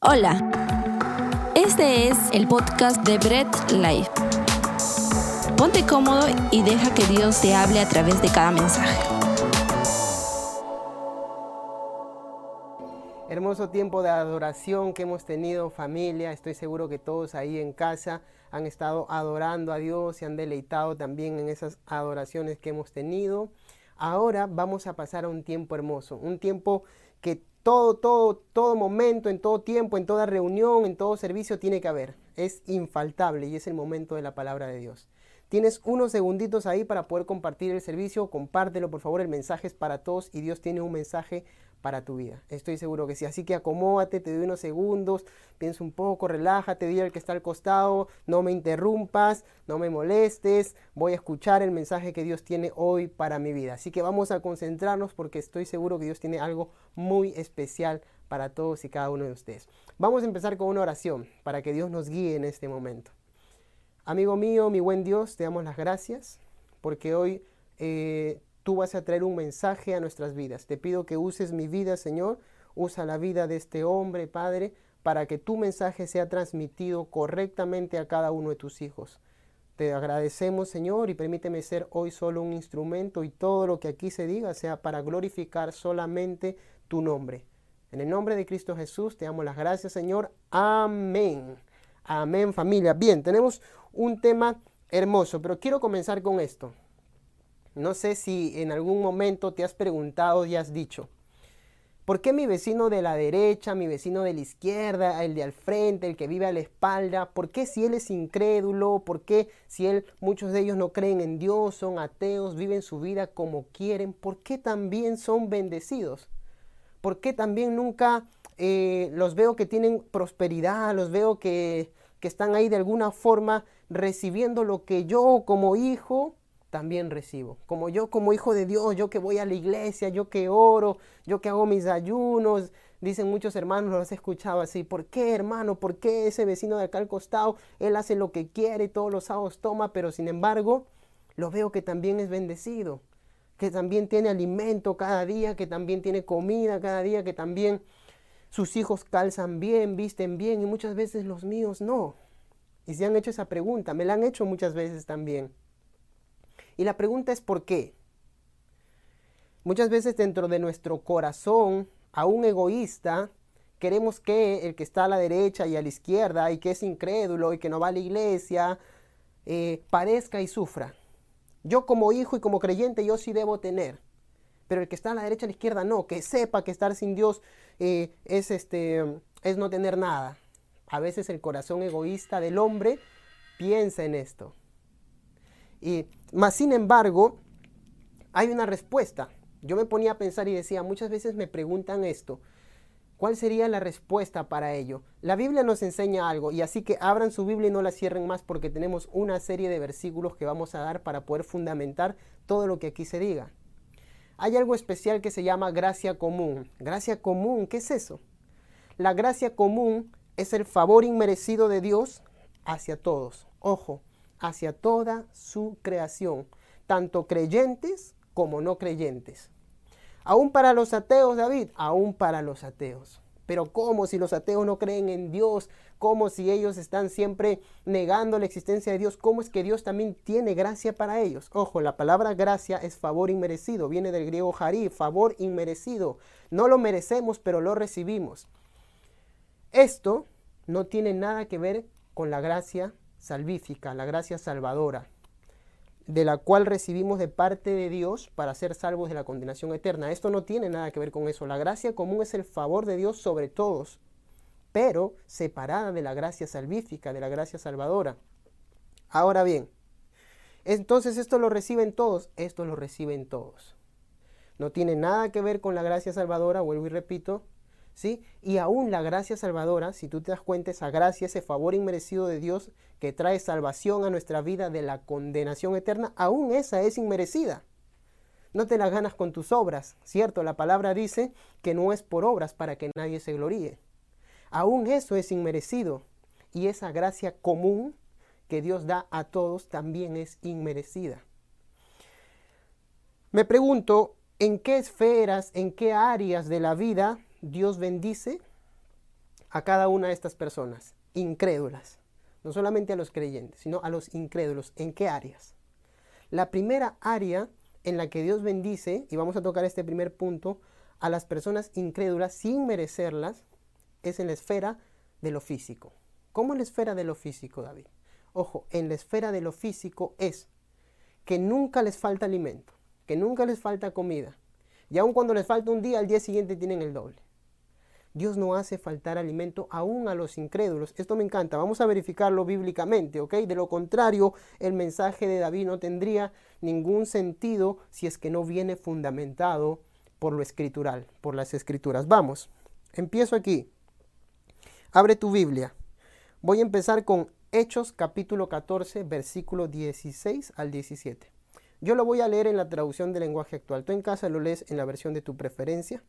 Hola, este es el podcast de Bread Life. Ponte cómodo y deja que Dios te hable a través de cada mensaje. Hermoso tiempo de adoración que hemos tenido familia. Estoy seguro que todos ahí en casa han estado adorando a Dios y han deleitado también en esas adoraciones que hemos tenido. Ahora vamos a pasar a un tiempo hermoso, un tiempo que todo, todo, todo momento, en todo tiempo, en toda reunión, en todo servicio tiene que haber. Es infaltable y es el momento de la palabra de Dios. Tienes unos segunditos ahí para poder compartir el servicio, compártelo por favor, el mensaje es para todos y Dios tiene un mensaje para tu vida. Estoy seguro que sí. Así que acomódate, te doy unos segundos, piensa un poco, relájate, dile al que está al costado, no me interrumpas, no me molestes, voy a escuchar el mensaje que Dios tiene hoy para mi vida. Así que vamos a concentrarnos porque estoy seguro que Dios tiene algo muy especial para todos y cada uno de ustedes. Vamos a empezar con una oración para que Dios nos guíe en este momento. Amigo mío, mi buen Dios, te damos las gracias porque hoy eh, tú vas a traer un mensaje a nuestras vidas. Te pido que uses mi vida, Señor. Usa la vida de este hombre, Padre, para que tu mensaje sea transmitido correctamente a cada uno de tus hijos. Te agradecemos, Señor, y permíteme ser hoy solo un instrumento y todo lo que aquí se diga sea para glorificar solamente tu nombre. En el nombre de Cristo Jesús te damos las gracias, Señor. Amén. Amén, familia. Bien, tenemos un tema hermoso, pero quiero comenzar con esto. No sé si en algún momento te has preguntado y has dicho, ¿por qué mi vecino de la derecha, mi vecino de la izquierda, el de al frente, el que vive a la espalda, por qué si él es incrédulo, por qué si él, muchos de ellos no creen en Dios, son ateos, viven su vida como quieren, por qué también son bendecidos? ¿Por qué también nunca eh, los veo que tienen prosperidad, los veo que, que están ahí de alguna forma recibiendo lo que yo como hijo también recibo. Como yo, como hijo de Dios, yo que voy a la iglesia, yo que oro, yo que hago mis ayunos. Dicen muchos hermanos, lo has escuchado así, ¿por qué hermano? ¿Por qué ese vecino de acá al costado, él hace lo que quiere, todos los sábados toma, pero sin embargo, lo veo que también es bendecido, que también tiene alimento cada día, que también tiene comida cada día, que también sus hijos calzan bien, visten bien y muchas veces los míos no. Y se han hecho esa pregunta, me la han hecho muchas veces también. Y la pregunta es ¿por qué? Muchas veces dentro de nuestro corazón, aún egoísta, queremos que el que está a la derecha y a la izquierda y que es incrédulo y que no va a la iglesia, eh, padezca y sufra. Yo como hijo y como creyente yo sí debo tener, pero el que está a la derecha y a la izquierda no, que sepa que estar sin Dios eh, es, este, es no tener nada. A veces el corazón egoísta del hombre piensa en esto. Y más sin embargo, hay una respuesta. Yo me ponía a pensar y decía, muchas veces me preguntan esto, ¿cuál sería la respuesta para ello? La Biblia nos enseña algo y así que abran su Biblia y no la cierren más porque tenemos una serie de versículos que vamos a dar para poder fundamentar todo lo que aquí se diga. Hay algo especial que se llama gracia común. Gracia común, ¿qué es eso? La gracia común es el favor inmerecido de Dios hacia todos. Ojo, hacia toda su creación, tanto creyentes como no creyentes. Aún para los ateos, David, aún para los ateos. Pero ¿cómo si los ateos no creen en Dios? ¿Cómo si ellos están siempre negando la existencia de Dios? ¿Cómo es que Dios también tiene gracia para ellos? Ojo, la palabra gracia es favor inmerecido. Viene del griego harí, favor inmerecido. No lo merecemos, pero lo recibimos. Esto no tiene nada que ver con la gracia salvífica, la gracia salvadora, de la cual recibimos de parte de Dios para ser salvos de la condenación eterna. Esto no tiene nada que ver con eso. La gracia común es el favor de Dios sobre todos, pero separada de la gracia salvífica, de la gracia salvadora. Ahora bien, entonces esto lo reciben todos, esto lo reciben todos. No tiene nada que ver con la gracia salvadora, vuelvo y repito, y aún la gracia salvadora, si tú te das cuenta, esa gracia, ese favor inmerecido de Dios que trae salvación a nuestra vida de la condenación eterna, aún esa es inmerecida. No te la ganas con tus obras, ¿cierto? La palabra dice que no es por obras para que nadie se gloríe. Aún eso es inmerecido. Y esa gracia común que Dios da a todos también es inmerecida. Me pregunto, ¿en qué esferas, en qué áreas de la vida Dios bendice a cada una de estas personas, incrédulas, no solamente a los creyentes, sino a los incrédulos. ¿En qué áreas? La primera área en la que Dios bendice, y vamos a tocar este primer punto, a las personas incrédulas sin merecerlas, es en la esfera de lo físico. ¿Cómo en la esfera de lo físico, David? Ojo, en la esfera de lo físico es que nunca les falta alimento, que nunca les falta comida. Y aun cuando les falta un día, al día siguiente tienen el doble. Dios no hace faltar alimento aún a los incrédulos. Esto me encanta. Vamos a verificarlo bíblicamente, ¿ok? De lo contrario, el mensaje de David no tendría ningún sentido si es que no viene fundamentado por lo escritural, por las escrituras. Vamos, empiezo aquí. Abre tu Biblia. Voy a empezar con Hechos capítulo 14, versículo 16 al 17. Yo lo voy a leer en la traducción del lenguaje actual. Tú en casa lo lees en la versión de tu preferencia.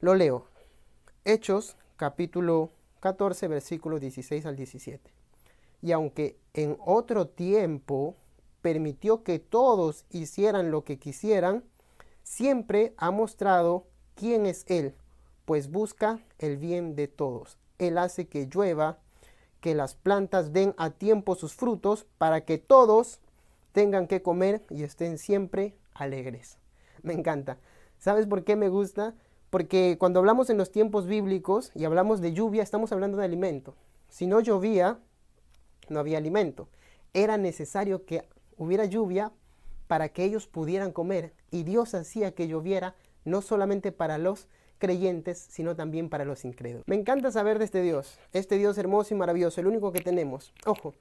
Lo leo. Hechos capítulo 14, versículo 16 al 17. Y aunque en otro tiempo permitió que todos hicieran lo que quisieran, siempre ha mostrado quién es Él, pues busca el bien de todos. Él hace que llueva, que las plantas den a tiempo sus frutos, para que todos tengan que comer y estén siempre alegres. Me encanta. ¿Sabes por qué me gusta? Porque cuando hablamos en los tiempos bíblicos y hablamos de lluvia, estamos hablando de alimento. Si no llovía, no había alimento. Era necesario que hubiera lluvia para que ellos pudieran comer. Y Dios hacía que lloviera no solamente para los creyentes, sino también para los incrédulos. Me encanta saber de este Dios, este Dios hermoso y maravilloso, el único que tenemos. Ojo,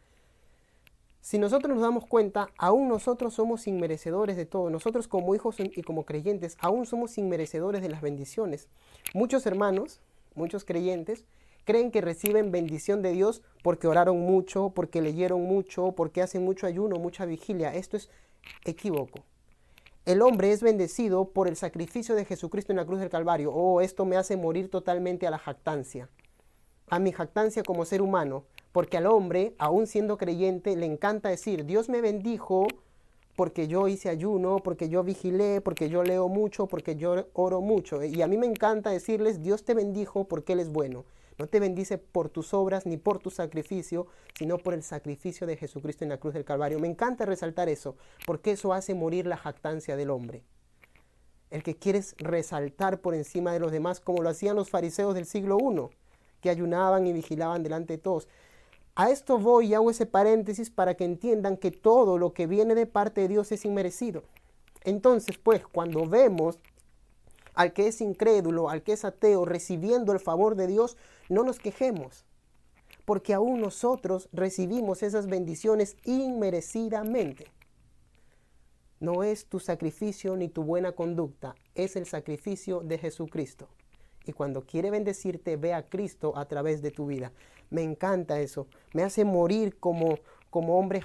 si nosotros nos damos cuenta, aún nosotros somos inmerecedores de todo. Nosotros como hijos y como creyentes, aún somos inmerecedores de las bendiciones. Muchos hermanos, muchos creyentes, creen que reciben bendición de Dios porque oraron mucho, porque leyeron mucho, porque hacen mucho ayuno, mucha vigilia. Esto es equívoco. El hombre es bendecido por el sacrificio de Jesucristo en la cruz del Calvario. Oh, esto me hace morir totalmente a la jactancia, a mi jactancia como ser humano. Porque al hombre, aún siendo creyente, le encanta decir, Dios me bendijo porque yo hice ayuno, porque yo vigilé, porque yo leo mucho, porque yo oro mucho. Y a mí me encanta decirles, Dios te bendijo porque Él es bueno. No te bendice por tus obras ni por tu sacrificio, sino por el sacrificio de Jesucristo en la cruz del Calvario. Me encanta resaltar eso, porque eso hace morir la jactancia del hombre. El que quieres resaltar por encima de los demás, como lo hacían los fariseos del siglo I, que ayunaban y vigilaban delante de todos. A esto voy y hago ese paréntesis para que entiendan que todo lo que viene de parte de Dios es inmerecido. Entonces, pues, cuando vemos al que es incrédulo, al que es ateo, recibiendo el favor de Dios, no nos quejemos, porque aún nosotros recibimos esas bendiciones inmerecidamente. No es tu sacrificio ni tu buena conducta, es el sacrificio de Jesucristo. Y cuando quiere bendecirte, ve a Cristo a través de tu vida. Me encanta eso. Me hace morir como, como hombre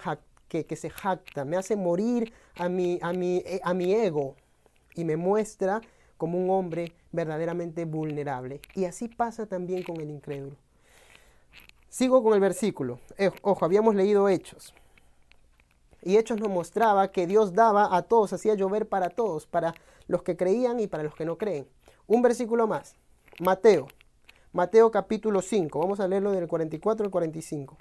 que, se jacta. Me hace morir a mi, a, mi, eh, a mi ego. Y me muestra como un hombre verdaderamente vulnerable. Y así pasa también con el incrédulo. Sigo con el versículo. Eh, ojo, habíamos leído Hechos. Y Hechos nos mostraba que Dios daba a todos, hacía llover para todos, para los que creían y para los que no creen. Un versículo más. Mateo Mateo capítulo 5. Vamos a leerlo del 44 al 45.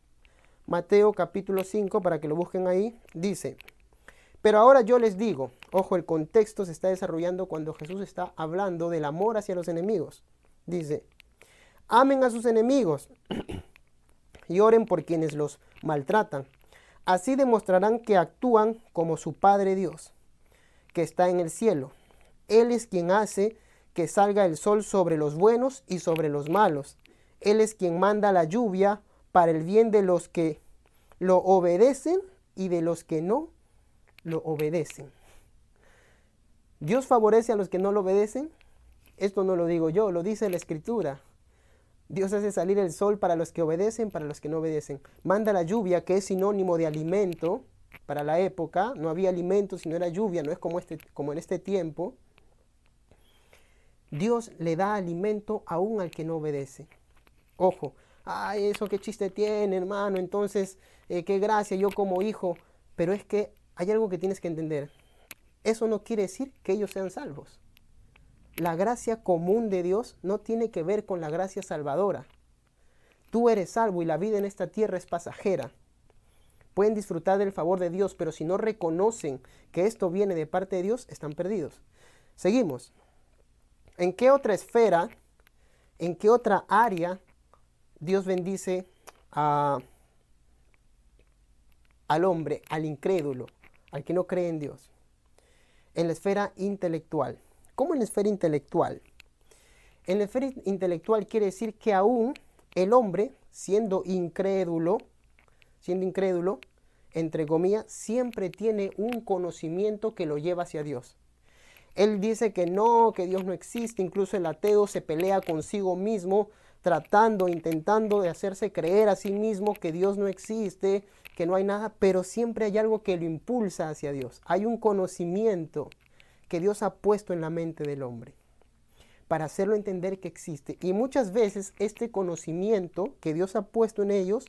Mateo capítulo 5, para que lo busquen ahí, dice, pero ahora yo les digo, ojo, el contexto se está desarrollando cuando Jesús está hablando del amor hacia los enemigos. Dice, amen a sus enemigos y oren por quienes los maltratan. Así demostrarán que actúan como su Padre Dios, que está en el cielo. Él es quien hace que salga el sol sobre los buenos y sobre los malos. Él es quien manda la lluvia para el bien de los que lo obedecen y de los que no lo obedecen. ¿Dios favorece a los que no lo obedecen? Esto no lo digo yo, lo dice la escritura. Dios hace salir el sol para los que obedecen, para los que no obedecen. Manda la lluvia, que es sinónimo de alimento para la época. No había alimento si no era lluvia, no es como, este, como en este tiempo. Dios le da alimento aún al que no obedece. Ojo, ay, eso qué chiste tiene, hermano, entonces, eh, qué gracia yo como hijo. Pero es que hay algo que tienes que entender. Eso no quiere decir que ellos sean salvos. la gracia común de Dios no tiene que ver con la gracia salvadora. Tú eres salvo y la vida en esta tierra es pasajera. Pueden disfrutar del favor de Dios, pero si no reconocen que esto viene de parte de Dios, están perdidos. Seguimos. ¿En qué otra esfera, en qué otra área Dios bendice al hombre, al incrédulo, al que no cree en Dios? En la esfera intelectual. ¿Cómo en la esfera intelectual? En la esfera intelectual quiere decir que aún el hombre, siendo incrédulo, siendo incrédulo, entre comillas, siempre tiene un conocimiento que lo lleva hacia Dios. Él dice que no, que Dios no existe, incluso el ateo se pelea consigo mismo, tratando, intentando de hacerse creer a sí mismo que Dios no existe, que no hay nada, pero siempre hay algo que lo impulsa hacia Dios. Hay un conocimiento que Dios ha puesto en la mente del hombre para hacerlo entender que existe. Y muchas veces este conocimiento que Dios ha puesto en ellos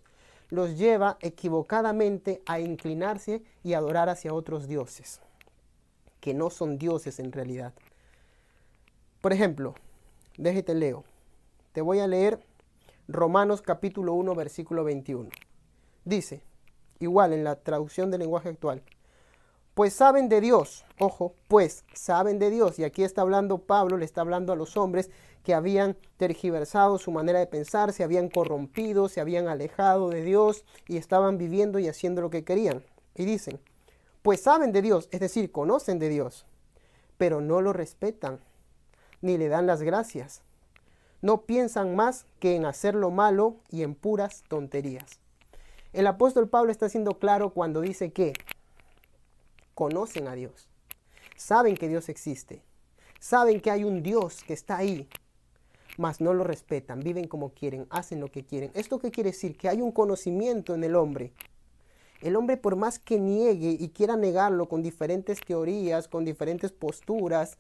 los lleva equivocadamente a inclinarse y adorar hacia otros dioses, que no son dioses en realidad. Por ejemplo, déjate leo. Te voy a leer Romanos capítulo 1, versículo 21. Dice, igual en la traducción del lenguaje actual, pues saben de Dios, ojo, pues saben de Dios. Y aquí está hablando Pablo, le está hablando a los hombres que habían tergiversado su manera de pensar, se habían corrompido, se habían alejado de Dios y estaban viviendo y haciendo lo que querían. Y dicen, pues saben de Dios, es decir, conocen de Dios, pero no lo respetan, ni le dan las gracias. No piensan más que en hacer lo malo y en puras tonterías. El apóstol Pablo está siendo claro cuando dice que conocen a Dios, saben que Dios existe, saben que hay un Dios que está ahí, mas no lo respetan, viven como quieren, hacen lo que quieren. ¿Esto qué quiere decir? Que hay un conocimiento en el hombre. El hombre por más que niegue y quiera negarlo con diferentes teorías, con diferentes posturas,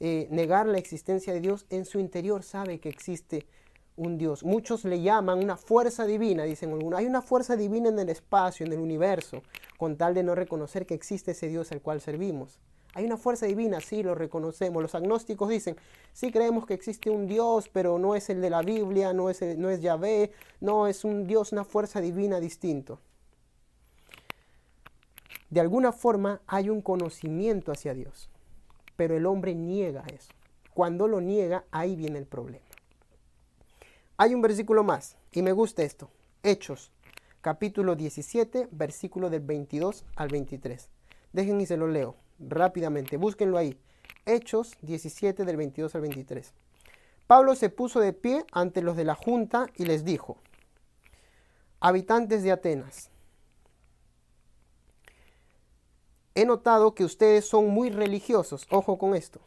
eh, negar la existencia de Dios, en su interior sabe que existe un Dios. Muchos le llaman una fuerza divina, dicen algunos. Hay una fuerza divina en el espacio, en el universo, con tal de no reconocer que existe ese Dios al cual servimos. Hay una fuerza divina, sí, lo reconocemos. Los agnósticos dicen, sí creemos que existe un Dios, pero no es el de la Biblia, no es, no es Yahvé, no es un Dios, una fuerza divina distinto. De alguna forma hay un conocimiento hacia Dios, pero el hombre niega eso. Cuando lo niega, ahí viene el problema. Hay un versículo más, y me gusta esto. Hechos, capítulo 17, versículo del 22 al 23. Dejen y se lo leo rápidamente, búsquenlo ahí. Hechos 17 del 22 al 23. Pablo se puso de pie ante los de la junta y les dijo, habitantes de Atenas, he notado que ustedes son muy religiosos, ojo con esto.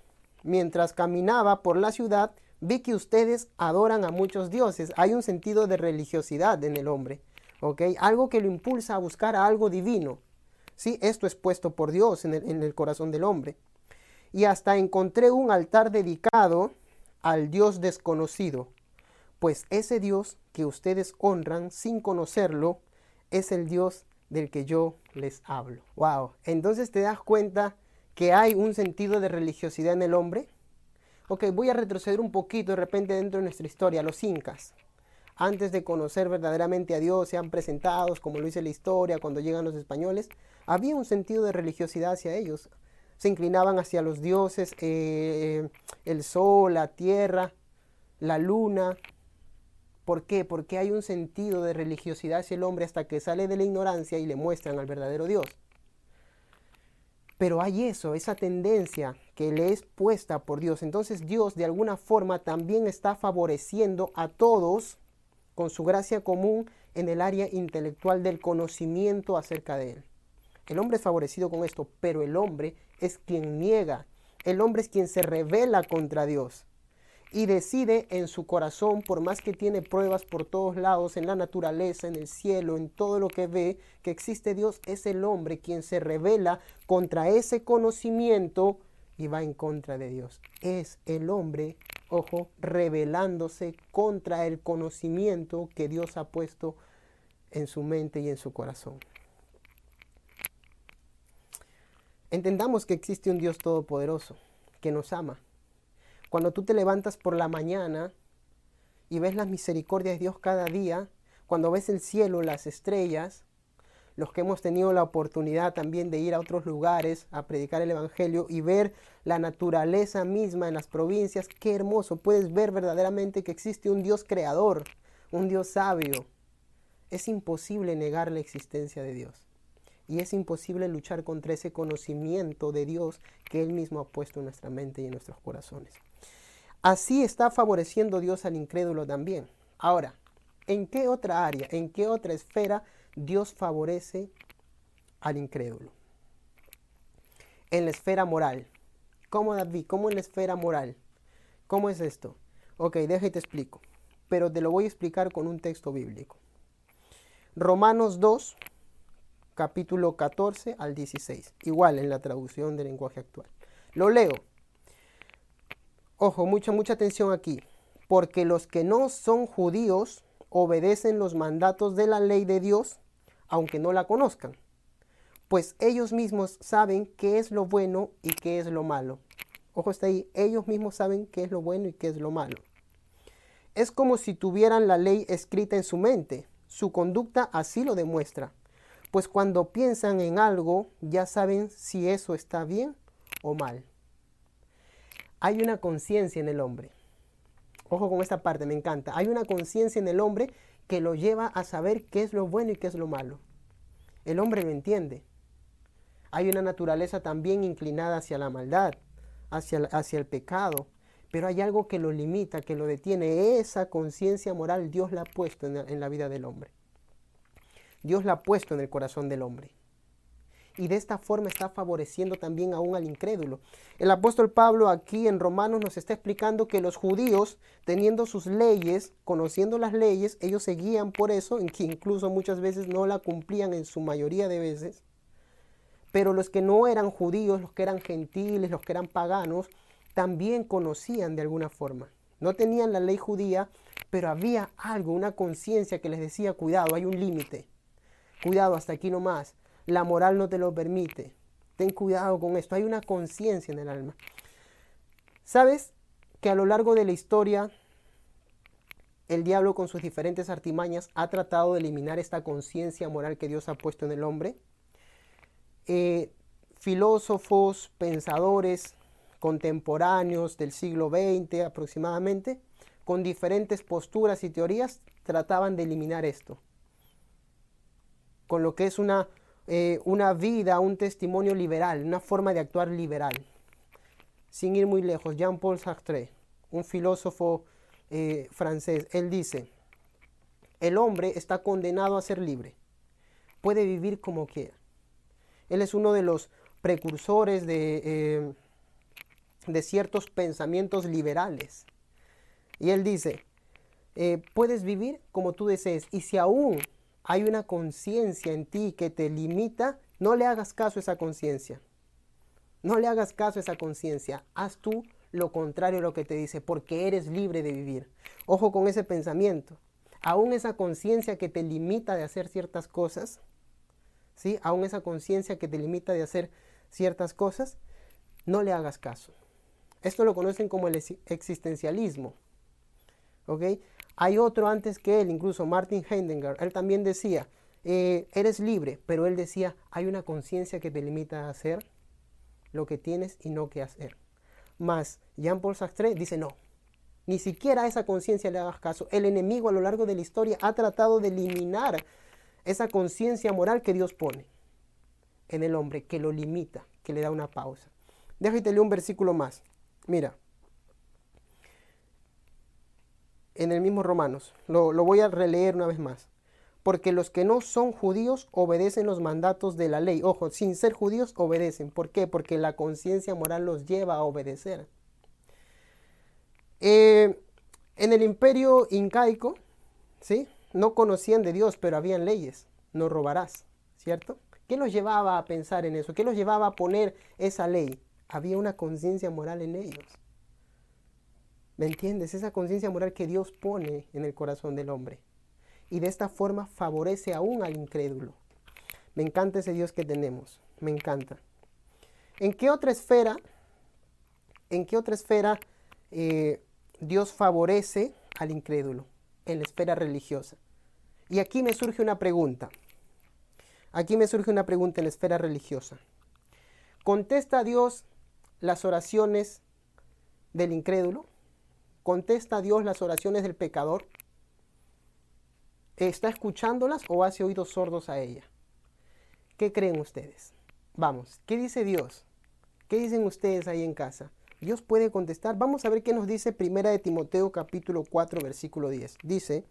Mientras caminaba por la ciudad, vi que ustedes adoran a muchos dioses. Hay un sentido de religiosidad en el hombre, ¿ok? Algo que lo impulsa a buscar algo divino. ¿sí? Esto es puesto por Dios en el, corazón del hombre. Y hasta encontré un altar dedicado al Dios desconocido, pues ese Dios que ustedes honran sin conocerlo es el Dios del que yo les hablo. Wow. Entonces te das cuenta que hay un sentido de religiosidad en el hombre. Ok, voy a retroceder un poquito de repente dentro de nuestra historia, los incas antes de conocer verdaderamente a Dios, sean presentados, como lo dice la historia, cuando llegan los españoles, había un sentido de religiosidad hacia ellos. Se inclinaban hacia los dioses, eh, el sol, la tierra, la luna. ¿Por qué? Porque hay un sentido de religiosidad hacia el hombre hasta que sale de la ignorancia y le muestran al verdadero Dios. Pero hay eso, esa tendencia que le es puesta por Dios. Entonces Dios de alguna forma también está favoreciendo a todos con su gracia común en el área intelectual del conocimiento acerca de Él. El hombre es favorecido con esto, pero el hombre es quien niega. El hombre es quien se revela contra Dios y decide en su corazón, por más que tiene pruebas por todos lados, en la naturaleza, en el cielo, en todo lo que ve, que existe Dios, es el hombre quien se revela contra ese conocimiento y va en contra de Dios. Es el hombre ojo, rebelándose contra el conocimiento que Dios ha puesto en su mente y en su corazón. Entendamos que existe un Dios todopoderoso que nos ama. Cuando tú te levantas por la mañana y ves las misericordias de Dios cada día, cuando ves el cielo, las estrellas, los que hemos tenido la oportunidad también de ir a otros lugares a predicar el Evangelio y ver la naturaleza misma en las provincias, qué hermoso, puedes ver verdaderamente que existe un Dios creador, un Dios sabio. Es imposible negar la existencia de Dios y es imposible luchar contra ese conocimiento de Dios que Él mismo ha puesto en nuestra mente y en nuestros corazones. Así está favoreciendo Dios al incrédulo también. Ahora, ¿en qué otra área, en qué otra esfera Dios favorece al incrédulo. En la esfera moral. ¿Cómo, David? ¿Cómo en la esfera moral? ¿Cómo es esto? Ok, déjate te explico. Pero te lo voy a explicar con un texto bíblico. Romanos 2, capítulo 14 al 16. Igual en la traducción del lenguaje actual. Lo leo. Ojo, mucha, mucha atención aquí. Porque los que no son judíos obedecen los mandatos de la ley de Dios aunque no la conozcan, pues ellos mismos saben qué es lo bueno y qué es lo malo. Ojo está ahí, ellos mismos saben qué es lo bueno y qué es lo malo. Es como si tuvieran la ley escrita en su mente, su conducta así lo demuestra, pues cuando piensan en algo ya saben si eso está bien o mal. Hay una conciencia en el hombre. Ojo con esta parte, me encanta. Hay una conciencia en el hombre que lo lleva a saber qué es lo bueno y qué es lo malo. El hombre lo entiende. Hay una naturaleza también inclinada hacia la maldad, hacia, hacia el pecado, pero hay algo que lo limita, que lo detiene. Esa conciencia moral Dios la ha puesto en la vida del hombre. Dios la ha puesto en el corazón del hombre y de esta forma está favoreciendo también aún al incrédulo. El apóstol Pablo aquí en Romanos nos está explicando que los judíos, teniendo sus leyes, conociendo las leyes, ellos seguían por eso, en que incluso muchas veces no la cumplían en su mayoría de veces. Pero los que no eran judíos, los que eran gentiles, los que eran paganos, también conocían de alguna forma. No tenían la ley judía, pero había algo, una conciencia que les decía, cuidado, hay un límite. Cuidado, hasta aquí no más la moral no te lo permite. Ten cuidado con esto. Hay una conciencia en el alma. ¿Sabes que a lo largo de la historia el diablo con sus diferentes artimañas ha tratado de eliminar esta conciencia moral que Dios ha puesto en el hombre? Eh, filósofos, pensadores contemporáneos del siglo XX aproximadamente, con diferentes posturas y teorías, trataban de eliminar esto. Con lo que es una eh, una vida, un testimonio liberal, una forma de actuar liberal. Sin ir muy lejos, Jean-Paul Sartre, un filósofo eh, francés, él dice, el hombre está condenado a ser libre, puede vivir como quiera. Él es uno de los precursores de, eh, de ciertos pensamientos liberales. Y él dice, puedes vivir como tú desees y si aún hay una conciencia en ti que te limita, no le hagas caso a esa conciencia. No le hagas caso a esa conciencia. Haz tú lo contrario a lo que te dice, porque eres libre de vivir. Ojo con ese pensamiento. Aún esa conciencia que te limita de hacer ciertas cosas, ¿sí? Aún esa conciencia que te limita de hacer ciertas cosas, no le hagas caso. Esto lo conocen como el existencialismo. ¿Ok? Hay otro antes que él, incluso Martin Heidegger, él también decía, eh, eres libre, pero él decía, hay una conciencia que te limita a hacer lo que tienes y no que hacer. Más Jean-Paul Sartre dice, no, ni siquiera a esa conciencia le hagas caso. El enemigo a lo largo de la historia ha tratado de eliminar esa conciencia moral que Dios pone en el hombre, que lo limita, que le da una pausa. Déjate leer un versículo más. Mira, en el mismo Romanos. Lo, voy a releer una vez más. Porque los que no son judíos obedecen los mandatos de la ley. Ojo, sin ser judíos obedecen. ¿Por qué? Porque la conciencia moral los lleva a obedecer. Eh, en el imperio incaico, ¿sí? No conocían de Dios, pero habían leyes. No robarás, ¿cierto? ¿Qué los llevaba a pensar en eso? ¿Qué los llevaba a poner esa ley? Había una conciencia moral en ellos. ¿Me entiendes? Esa conciencia moral que Dios pone en el corazón del hombre. Y de esta forma favorece aún al incrédulo. Me encanta ese Dios que tenemos. Me encanta. ¿En qué otra esfera, en qué otra esfera eh, Dios favorece al incrédulo en la esfera religiosa. Y aquí me surge una pregunta. Aquí me surge una pregunta en la esfera religiosa. ¿Contesta Dios las oraciones del incrédulo? ¿Contesta Dios las oraciones del pecador? ¿Está escuchándolas o hace oídos sordos a ella? ¿Qué creen ustedes? Vamos, ¿qué dice Dios? ¿Qué dicen ustedes ahí en casa? Dios puede contestar. Vamos a ver qué nos dice Primera de Timoteo capítulo 4 versículo 10. Dice,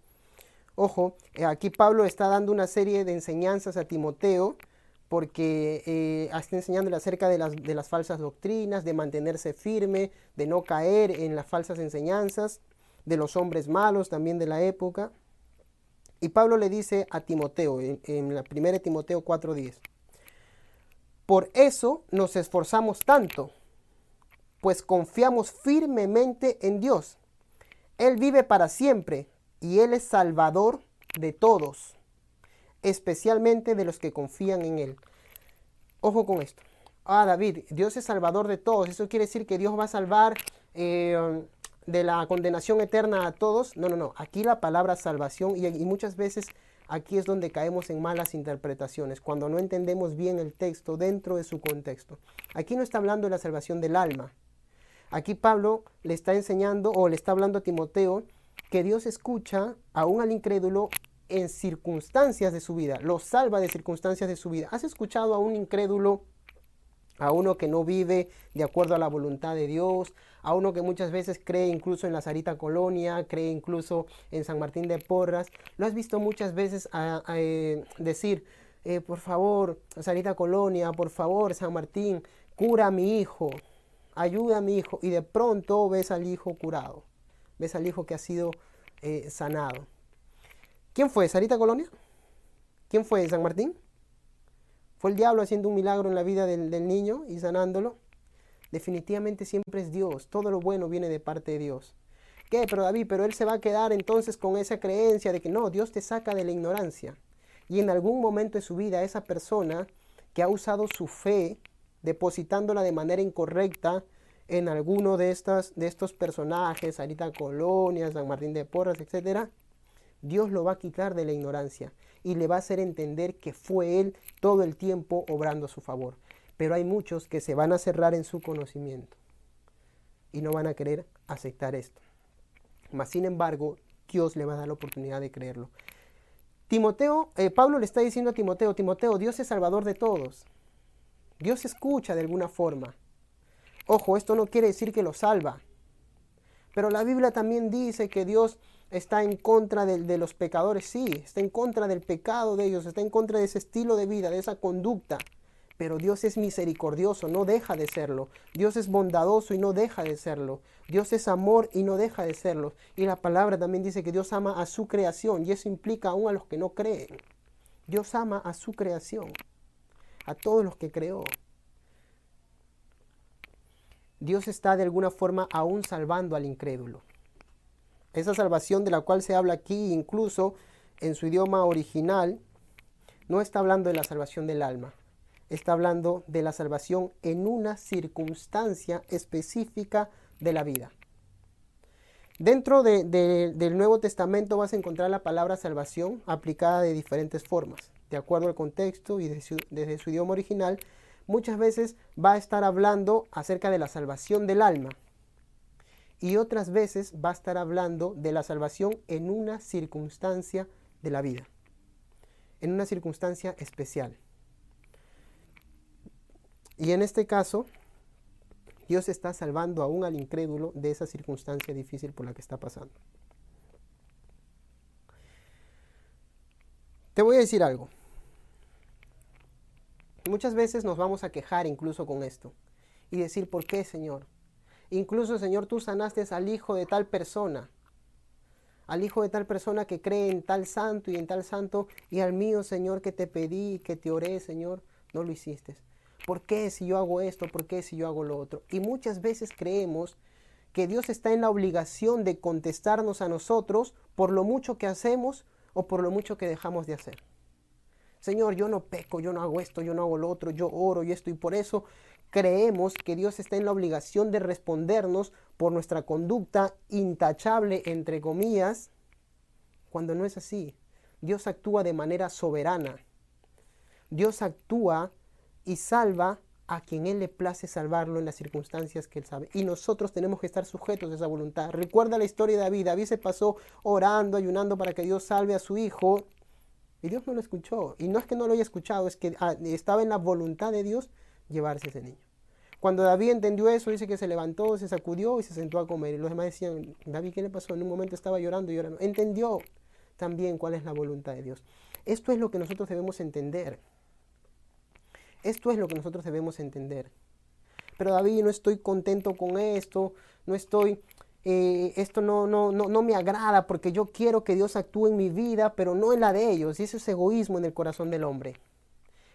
ojo, eh, aquí Pablo está dando una serie de enseñanzas a Timoteo porque eh, está enseñándole acerca de las, falsas doctrinas, de mantenerse firme, de no caer en las falsas enseñanzas, de los hombres malos también de la época. Y Pablo le dice a Timoteo, en, en la primera Timoteo 4:10, por eso nos esforzamos tanto pues confiamos firmemente en Dios. Él vive para siempre y Él es salvador de todos, especialmente de los que confían en Él. Ojo con esto. Ah, David, Dios es salvador de todos. Eso quiere decir que Dios va a salvar eh, de la condenación eterna a todos. No, no, no. Aquí la palabra salvación y, y muchas veces aquí es donde caemos en malas interpretaciones, cuando no entendemos bien el texto dentro de su contexto. Aquí no está hablando de la salvación del alma, Aquí Pablo le está enseñando o le está hablando a Timoteo que Dios escucha aún al incrédulo en circunstancias de su vida, lo salva de circunstancias de su vida. ¿Has escuchado a un incrédulo, a uno que no vive de acuerdo a la voluntad de Dios, a uno que muchas veces cree incluso en la Sarita Colonia, cree incluso en San Martín de Porras? ¿Lo has visto muchas veces a, eh, decir, eh, por favor, Sarita Colonia, por favor, San Martín, cura a mi hijo? ayuda a mi hijo y de pronto ves al hijo curado, ves al hijo que ha sido eh, sanado. ¿Quién fue? ¿Sarita Colonia? ¿Quién fue? ¿San Martín? ¿Fue el diablo haciendo un milagro en la vida del, niño y sanándolo? Definitivamente siempre es Dios, todo lo bueno viene de parte de Dios. ¿Qué? Pero David, pero él se va a quedar entonces con esa creencia de que no, Dios te saca de la ignorancia. Y en algún momento de su vida esa persona que ha usado su fe depositándola de manera incorrecta en alguno de, estas, de estos personajes, Sarita Colonia, San Martín de Porras, etc., Dios lo va a quitar de la ignorancia y le va a hacer entender que fue Él todo el tiempo obrando a su favor. Pero hay muchos que se van a cerrar en su conocimiento y no van a querer aceptar esto. Mas, sin embargo, Dios le va a dar la oportunidad de creerlo. Timoteo, eh, Pablo le está diciendo a Timoteo, Timoteo, Dios es salvador de todos. Dios escucha de alguna forma. Ojo, esto no quiere decir que lo salva. Pero la Biblia también dice que Dios está en contra de, de, los pecadores, sí, está en contra del pecado de ellos, está en contra de ese estilo de vida, de esa conducta. Pero Dios es misericordioso, no deja de serlo. Dios es bondadoso y no deja de serlo. Dios es amor y no deja de serlo. Y la palabra también dice que Dios ama a su creación y eso implica aún a los que no creen. Dios ama a su creación a todos los que creó. Dios está de alguna forma aún salvando al incrédulo. Esa salvación de la cual se habla aquí, incluso en su idioma original, no está hablando de la salvación del alma, está hablando de la salvación en una circunstancia específica de la vida. Dentro del Nuevo Testamento vas a encontrar la palabra salvación aplicada de diferentes formas de acuerdo al contexto y desde su, idioma original, muchas veces va a estar hablando acerca de la salvación del alma y otras veces va a estar hablando de la salvación en una circunstancia de la vida, en una circunstancia especial. Y en este caso, Dios está salvando aún al incrédulo de esa circunstancia difícil por la que está pasando. Te voy a decir algo. Muchas veces nos vamos a quejar incluso con esto y decir, ¿por qué, Señor? Incluso, Señor, tú sanaste al hijo de tal persona, al hijo de tal persona que cree en tal santo y en tal santo, y al mío, Señor, que te pedí, que te oré, Señor, no lo hiciste. ¿Por qué si yo hago esto? ¿Por qué si yo hago lo otro? Y muchas veces creemos que Dios está en la obligación de contestarnos a nosotros por lo mucho que hacemos o por lo mucho que dejamos de hacer. Señor, yo no peco, yo no hago esto, yo no hago lo otro, yo oro y esto, y por eso creemos que Dios está en la obligación de respondernos por nuestra conducta intachable, entre comillas, cuando no es así. Dios actúa de manera soberana. Dios actúa y salva a quien Él le place salvarlo en las circunstancias que Él sabe. Y nosotros tenemos que estar sujetos a esa voluntad. Recuerda la historia de David. David se pasó orando, ayunando para que Dios salve a su hijo. Y Dios no lo escuchó. Y no es que no lo haya escuchado, es que ah, estaba en la voluntad de Dios llevarse a ese niño. Cuando David entendió eso, dice que se levantó, se sacudió y se sentó a comer. Y los demás decían, David, ¿qué le pasó? En un momento estaba llorando y llorando. Entendió también cuál es la voluntad de Dios. Esto es lo que nosotros debemos entender. Esto es lo que nosotros debemos entender. Pero David, no estoy contento con esto, no estoy, eh, esto no, no, no, no me agrada porque yo quiero que Dios actúe en mi vida, pero no en la de ellos. Y ese es egoísmo en el corazón del hombre.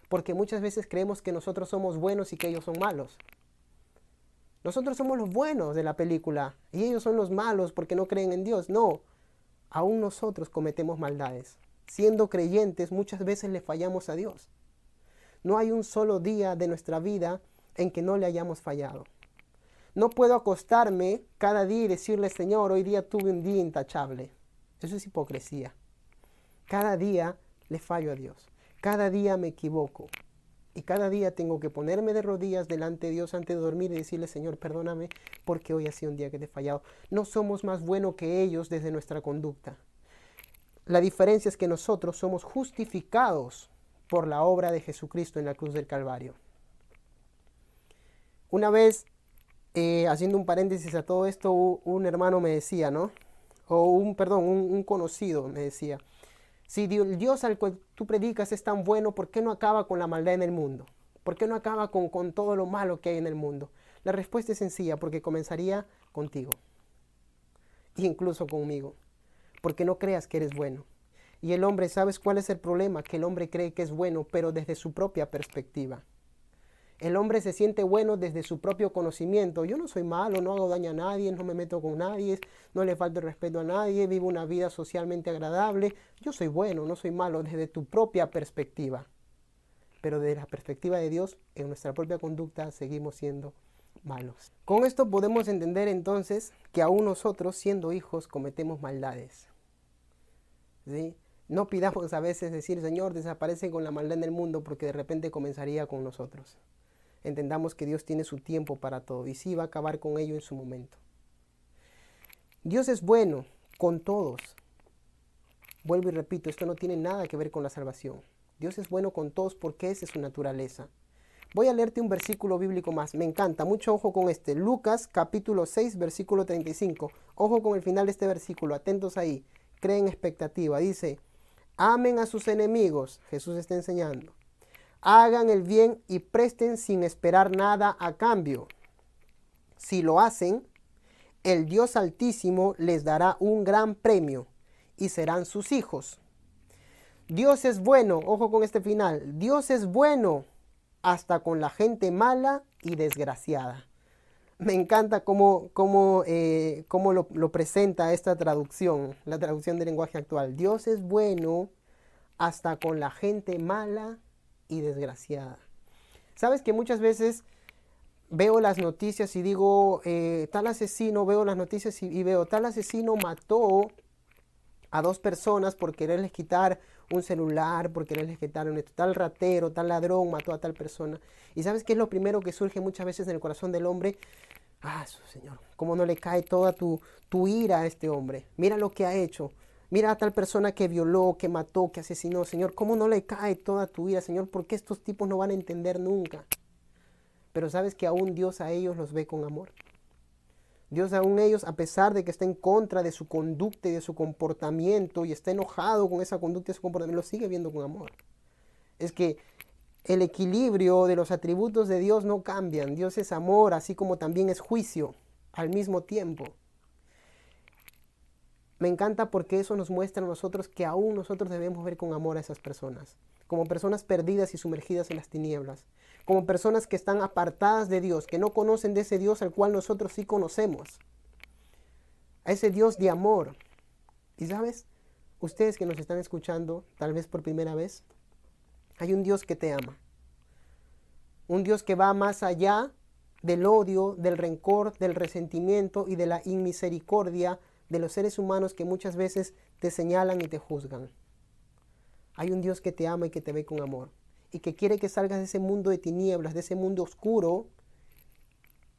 Porque muchas veces creemos que nosotros somos buenos y que ellos son malos. Nosotros somos los buenos de la película y ellos son los malos porque no creen en Dios. No, aún nosotros cometemos maldades. Siendo creyentes muchas veces le fallamos a Dios. No hay un solo día de nuestra vida en que no le hayamos fallado. No puedo acostarme cada día y decirle, Señor, hoy día tuve un día intachable. Eso es hipocresía. Cada día le fallo a Dios. Cada día me equivoco. Y cada día tengo que ponerme de rodillas delante de Dios antes de dormir y decirle, Señor, perdóname porque hoy ha sido un día que te he fallado. No somos más buenos que ellos desde nuestra conducta. La diferencia es que nosotros somos justificados por la obra de Jesucristo en la cruz del Calvario. Una vez, eh, haciendo un paréntesis a todo esto, un hermano me decía, ¿no? O un, perdón, un, conocido me decía, si el Dios al cual tú predicas es tan bueno, ¿por qué no acaba con la maldad en el mundo? ¿Por qué no acaba con, con todo lo malo que hay en el mundo? La respuesta es sencilla, porque comenzaría contigo. E incluso conmigo. Porque no creas que eres bueno. Y el hombre, ¿sabes cuál es el problema? Que el hombre cree que es bueno, pero desde su propia perspectiva. El hombre se siente bueno desde su propio conocimiento. Yo no soy malo, no hago daño a nadie, no me meto con nadie, no le falto el respeto a nadie, vivo una vida socialmente agradable. Yo soy bueno, no soy malo desde tu propia perspectiva. Pero desde la perspectiva de Dios, en nuestra propia conducta seguimos siendo malos. Con esto podemos entender entonces que aún nosotros, siendo hijos, cometemos maldades. ¿Sí? No pidamos a veces decir, Señor, desaparece con la maldad en el mundo porque de repente comenzaría con nosotros entendamos que Dios tiene su tiempo para todo y sí va a acabar con ello en su momento. Dios es bueno con todos. Vuelvo y repito, esto no tiene nada que ver con la salvación. Dios es bueno con todos porque esa es su naturaleza. Voy a leerte un versículo bíblico más. Me encanta. Mucho ojo con este. Lucas capítulo 6, versículo 35. Ojo con el final de este versículo. Atentos ahí. Creen expectativa. Dice, amen a sus enemigos. Jesús está enseñando hagan el bien y presten sin esperar nada a cambio. Si lo hacen, el Dios Altísimo les dará un gran premio y serán sus hijos. Dios es bueno, ojo con este final, Dios es bueno hasta con la gente mala y desgraciada. Me encanta cómo, cómo, eh, cómo lo, lo presenta esta traducción, la traducción del lenguaje actual. Dios es bueno hasta con la gente mala y desgraciada. Sabes que muchas veces veo las noticias y digo, eh, tal asesino, veo las noticias y, veo, tal asesino mató a dos personas por quererles quitar un celular, por quererles quitar un tal ratero, tal ladrón mató a tal persona. Y sabes qué es lo primero que surge muchas veces en el corazón del hombre? Ah, Señor, cómo no le cae toda tu, tu ira a este hombre. Mira lo que ha hecho. Mira a tal persona que violó, que mató, que asesinó. Señor, ¿cómo no le cae toda tu vida, Señor? Porque estos tipos no van a entender nunca. Pero sabes que aún Dios a ellos los ve con amor. Dios aún ellos, a pesar de que está en contra de su conducta y de su comportamiento y está enojado con esa conducta y su comportamiento, lo sigue viendo con amor. Es que el equilibrio de los atributos de Dios no cambian. Dios es amor, así como también es juicio al mismo tiempo. Me encanta porque eso nos muestra a nosotros que aún nosotros debemos ver con amor a esas personas, como personas perdidas y sumergidas en las tinieblas, como personas que están apartadas de Dios, que no conocen de ese Dios al cual nosotros sí conocemos, a ese Dios de amor. Y sabes, ustedes que nos están escuchando, tal vez por primera vez, hay un Dios que te ama. Un Dios que va más allá del odio, del rencor, del resentimiento y de la inmisericordia de los seres humanos que muchas veces te señalan y te juzgan. Hay un Dios que te ama y que te ve con amor y que quiere que salgas de ese mundo de tinieblas, de ese mundo oscuro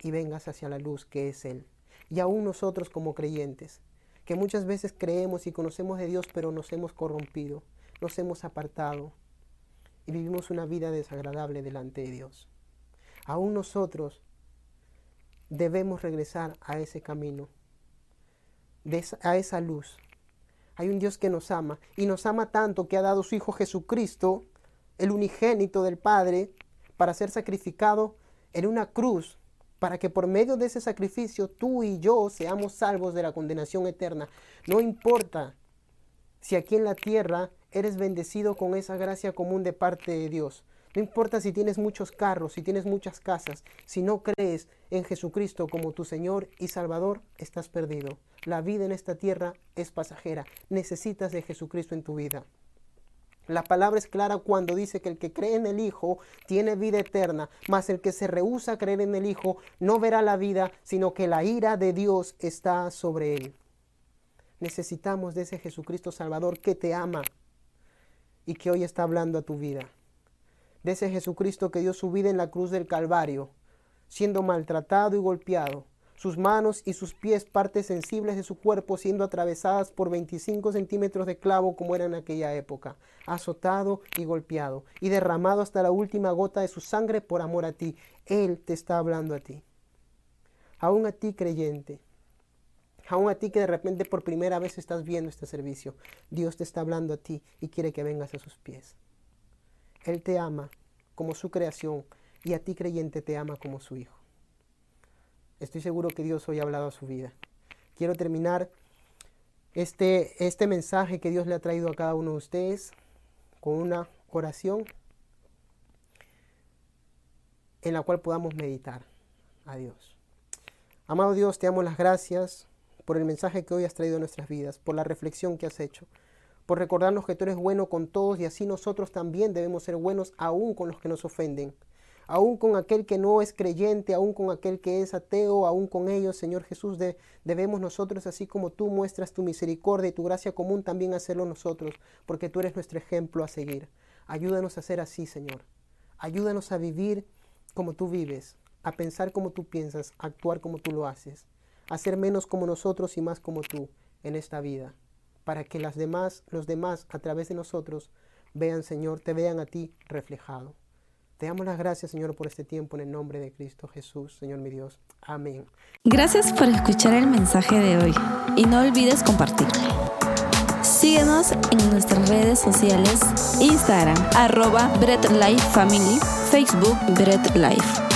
y vengas hacia la luz que es Él. Y aún nosotros como creyentes, que muchas veces creemos y conocemos de Dios, pero nos hemos corrompido, nos hemos apartado y vivimos una vida desagradable delante de Dios. Aún nosotros debemos regresar a ese camino, a esa luz. Hay un Dios que nos ama y nos ama tanto que ha dado su Hijo Jesucristo, el unigénito del Padre, para ser sacrificado en una cruz, para que por medio de ese sacrificio tú y yo seamos salvos de la condenación eterna. No importa si aquí en la tierra eres bendecido con esa gracia común de parte de Dios. No importa si tienes muchos carros, si tienes muchas casas, si no crees en Jesucristo como tu Señor y Salvador, estás perdido. La vida en esta tierra es pasajera. Necesitas de Jesucristo en tu vida. La palabra es clara cuando dice que el que cree en el Hijo tiene vida eterna, mas el que se rehúsa a creer en el Hijo no verá la vida, sino que la ira de Dios está sobre él. Necesitamos de ese Jesucristo Salvador que te ama y que hoy está hablando a tu vida de ese Jesucristo que dio su vida en la cruz del Calvario, siendo maltratado y golpeado, sus manos y sus pies, partes sensibles de su cuerpo, siendo atravesadas por 25 centímetros de clavo como era en aquella época, azotado y golpeado, y derramado hasta la última gota de su sangre por amor a ti. Él te está hablando a ti. Aún a ti creyente, aún a ti que de repente por primera vez estás viendo este servicio, Dios te está hablando a ti y quiere que vengas a sus pies. Él te ama como su creación y a ti creyente te ama como su hijo. Estoy seguro que Dios hoy ha hablado a su vida. Quiero terminar este, este mensaje que Dios le ha traído a cada uno de ustedes con una oración en la cual podamos meditar a Dios. Amado Dios, te damos las gracias por el mensaje que hoy has traído a nuestras vidas, por la reflexión que has hecho por recordarnos que tú eres bueno con todos y así nosotros también debemos ser buenos aún con los que nos ofenden. Aún con aquel que no es creyente, aún con aquel que es ateo, aún con ellos, Señor Jesús, debemos nosotros, así como tú muestras tu misericordia y tu gracia común, también hacerlo nosotros, porque tú eres nuestro ejemplo a seguir. Ayúdanos a ser así, Señor. Ayúdanos a vivir como tú vives, a pensar como tú piensas, a actuar como tú lo haces, a ser menos como nosotros y más como tú en esta vida para que las demás, los demás a través de nosotros vean, Señor, te vean a ti reflejado. Te damos las gracias, Señor, por este tiempo en el nombre de Cristo Jesús, Señor mi Dios. Amén. Gracias por escuchar el mensaje de hoy y no olvides compartirlo. Síguenos en nuestras redes sociales, Instagram, arroba Bread Life Family, Facebook Bread Life.